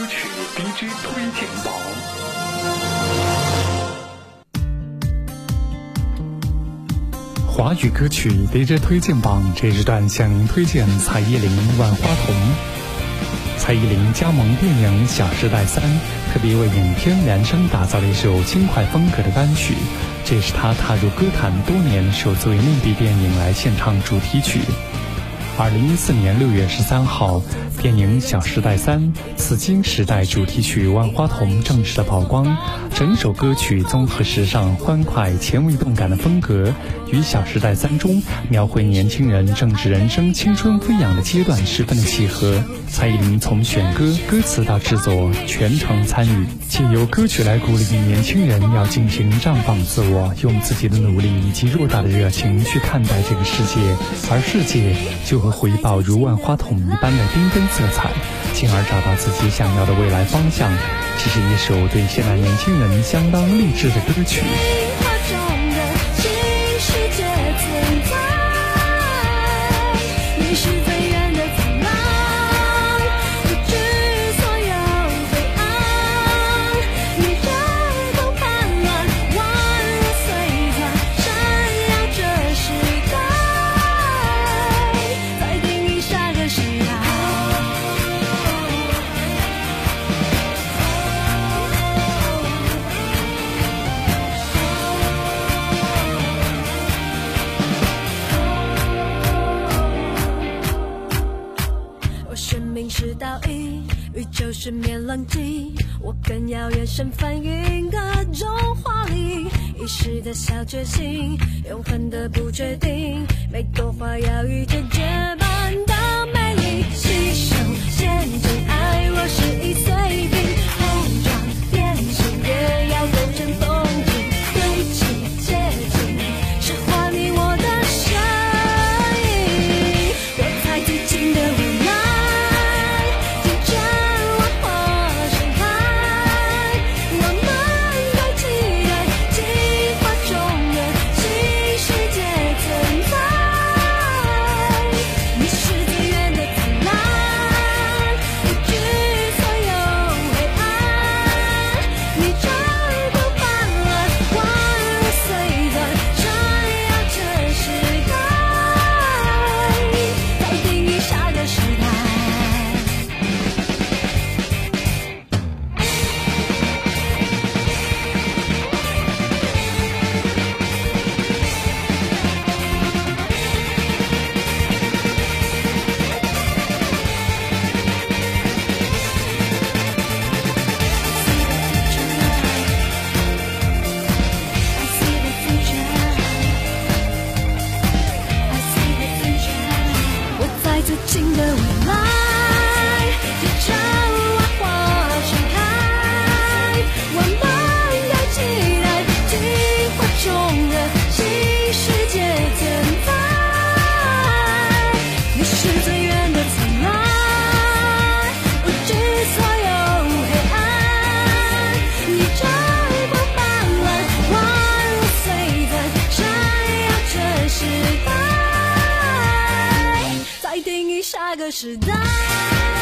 歌曲 DJ 推荐榜。华语歌曲 DJ 推荐榜这一段向您推荐蔡依林《万花筒》。蔡依林加盟电影《小时代三》，特别为影片量身打造了一首轻快风格的单曲，这是她踏入歌坛多年首次为内地电影来献唱主题曲。二零一四年六月十三号，电影《小时代三：紫金时代》主题曲《万花筒》正式的曝光。整首歌曲综合时尚、欢快、前卫、动感的风格，与《小时代三》中描绘年轻人正值人生青春飞扬的阶段十分的契合。蔡依林从选歌、歌词到制作全程参与，借由歌曲来鼓励年轻人要进行绽放自我，用自己的努力以及偌大的热情去看待这个世界，而世界就和回报如万花筒一般的缤纷色彩，进而找到自己想要的未来方向。这是一首对现代年轻人相当励志的歌曲。生命是倒影，宇宙是面冷静，我更要眼神反应各种华丽，遗失的小决心，永恒的不确定，每朵花要遇见绝版的美。新的未来在窗外花盛开，我们该期待进化中的新世界存在，你是最远的灿烂，不知所有黑暗。那个时代。